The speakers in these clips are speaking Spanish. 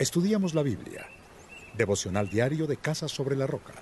Estudiamos la Biblia. Devocional diario de Casa sobre la Roca.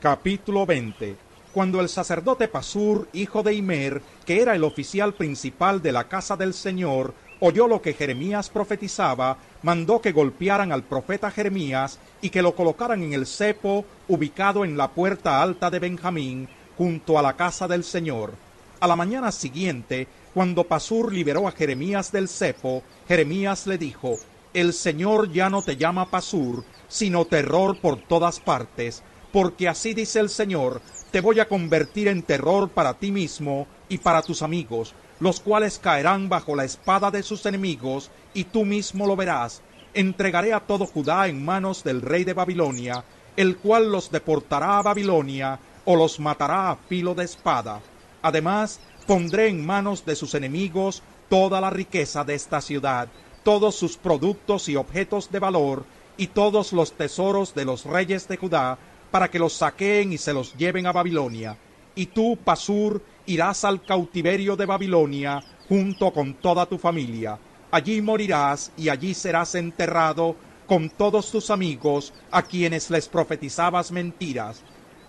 Capítulo 20. Cuando el sacerdote Pasur, hijo de Imer, que era el oficial principal de la casa del Señor, oyó lo que Jeremías profetizaba, mandó que golpearan al profeta Jeremías y que lo colocaran en el cepo ubicado en la puerta alta de Benjamín, junto a la casa del Señor. A la mañana siguiente, cuando Pasur liberó a Jeremías del cepo, Jeremías le dijo, El Señor ya no te llama Pasur, sino terror por todas partes, porque así dice el Señor, te voy a convertir en terror para ti mismo y para tus amigos, los cuales caerán bajo la espada de sus enemigos, y tú mismo lo verás. Entregaré a todo Judá en manos del rey de Babilonia, el cual los deportará a Babilonia, o los matará a filo de espada. Además, pondré en manos de sus enemigos toda la riqueza de esta ciudad, todos sus productos y objetos de valor, y todos los tesoros de los reyes de Judá, para que los saqueen y se los lleven a Babilonia. Y tú, Pasur, irás al cautiverio de Babilonia, junto con toda tu familia. Allí morirás y allí serás enterrado con todos tus amigos, a quienes les profetizabas mentiras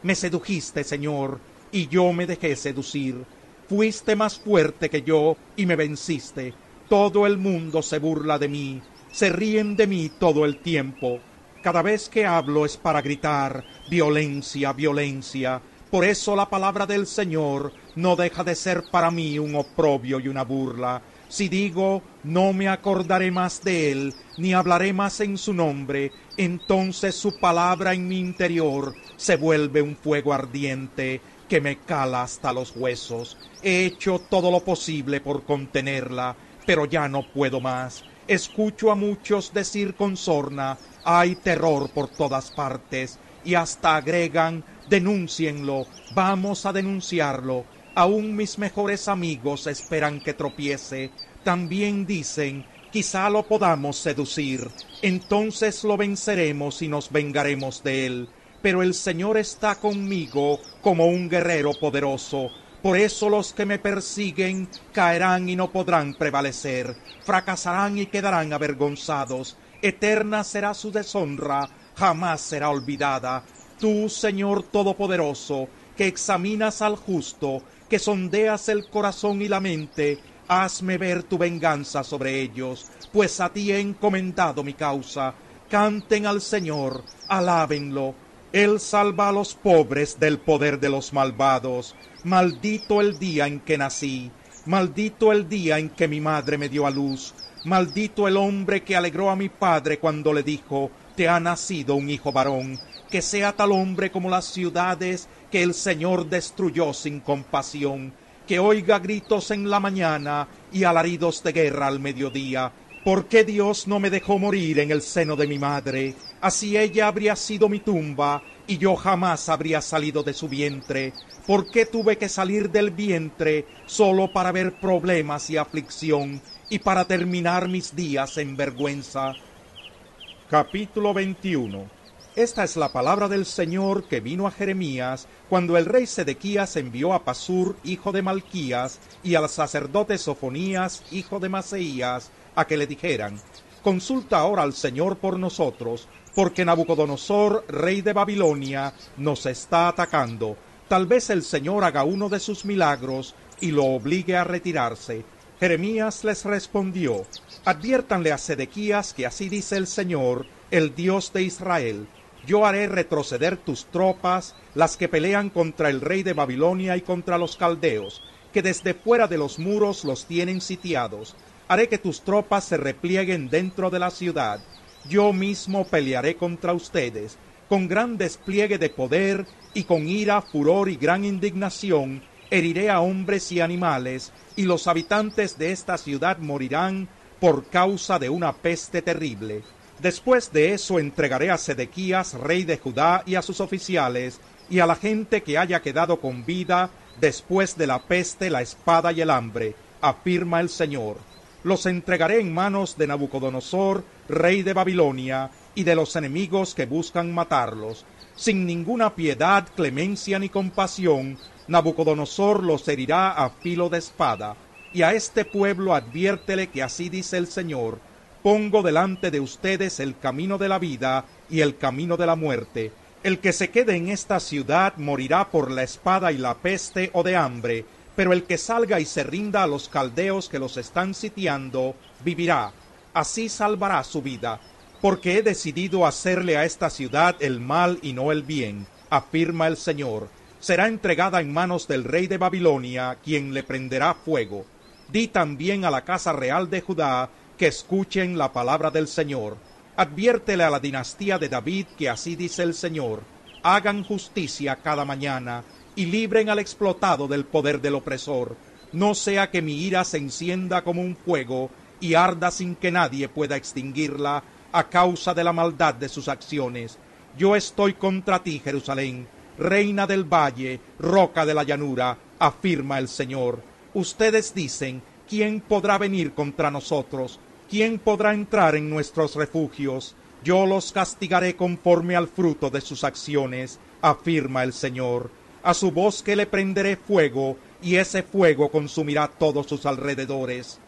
me sedujiste, Señor, y yo me dejé seducir. Fuiste más fuerte que yo y me venciste. Todo el mundo se burla de mí, se ríen de mí todo el tiempo. Cada vez que hablo es para gritar violencia, violencia. Por eso la palabra del Señor no deja de ser para mí un oprobio y una burla. Si digo, no me acordaré más de él, ni hablaré más en su nombre, entonces su palabra en mi interior se vuelve un fuego ardiente que me cala hasta los huesos. He hecho todo lo posible por contenerla, pero ya no puedo más. Escucho a muchos decir con sorna, hay terror por todas partes, y hasta agregan, denúncienlo, vamos a denunciarlo Aún mis mejores amigos esperan que tropiece. También dicen, quizá lo podamos seducir. Entonces lo venceremos y nos vengaremos de él. Pero el Señor está conmigo como un guerrero poderoso. Por eso los que me persiguen caerán y no podrán prevalecer. Fracasarán y quedarán avergonzados. Eterna será su deshonra, jamás será olvidada. Tú, Señor Todopoderoso, que examinas al justo, que sondeas el corazón y la mente, hazme ver tu venganza sobre ellos, pues a ti he encomendado mi causa. Canten al Señor, alábenlo. Él salva a los pobres del poder de los malvados. Maldito el día en que nací, maldito el día en que mi madre me dio a luz, maldito el hombre que alegró a mi padre cuando le dijo, te ha nacido un hijo varón, que sea tal hombre como las ciudades que el Señor destruyó sin compasión, que oiga gritos en la mañana y alaridos de guerra al mediodía. ¿Por qué Dios no me dejó morir en el seno de mi madre? Así ella habría sido mi tumba y yo jamás habría salido de su vientre. ¿Por qué tuve que salir del vientre solo para ver problemas y aflicción y para terminar mis días en vergüenza? Capítulo 21 esta es la palabra del Señor que vino a Jeremías cuando el rey Sedequías envió a Pasur, hijo de Malquías, y al sacerdote Sofonías, hijo de Maseías, a que le dijeran, Consulta ahora al Señor por nosotros, porque Nabucodonosor, rey de Babilonia, nos está atacando. Tal vez el Señor haga uno de sus milagros y lo obligue a retirarse. Jeremías les respondió, Adviértanle a Sedequías que así dice el Señor, el Dios de Israel, yo haré retroceder tus tropas, las que pelean contra el rey de Babilonia y contra los caldeos, que desde fuera de los muros los tienen sitiados. Haré que tus tropas se replieguen dentro de la ciudad. Yo mismo pelearé contra ustedes, con gran despliegue de poder y con ira, furor y gran indignación, heriré a hombres y animales, y los habitantes de esta ciudad morirán por causa de una peste terrible. Después de eso entregaré a Sedequías, rey de Judá, y a sus oficiales, y a la gente que haya quedado con vida después de la peste, la espada y el hambre, afirma el Señor. Los entregaré en manos de Nabucodonosor, rey de Babilonia, y de los enemigos que buscan matarlos. Sin ninguna piedad, clemencia ni compasión, Nabucodonosor los herirá a filo de espada. Y a este pueblo adviértele que así dice el Señor, pongo delante de ustedes el camino de la vida y el camino de la muerte. El que se quede en esta ciudad morirá por la espada y la peste o de hambre, pero el que salga y se rinda a los caldeos que los están sitiando, vivirá. Así salvará su vida, porque he decidido hacerle a esta ciudad el mal y no el bien, afirma el Señor. Será entregada en manos del rey de Babilonia, quien le prenderá fuego. Di también a la casa real de Judá que escuchen la palabra del Señor. Adviértele a la dinastía de David que así dice el Señor, hagan justicia cada mañana y libren al explotado del poder del opresor, no sea que mi ira se encienda como un fuego y arda sin que nadie pueda extinguirla a causa de la maldad de sus acciones. Yo estoy contra ti, Jerusalén, reina del valle, roca de la llanura, afirma el Señor. Ustedes dicen, ¿quién podrá venir contra nosotros? ¿quién podrá entrar en nuestros refugios? Yo los castigaré conforme al fruto de sus acciones, afirma el Señor. A su bosque le prenderé fuego, y ese fuego consumirá todos sus alrededores.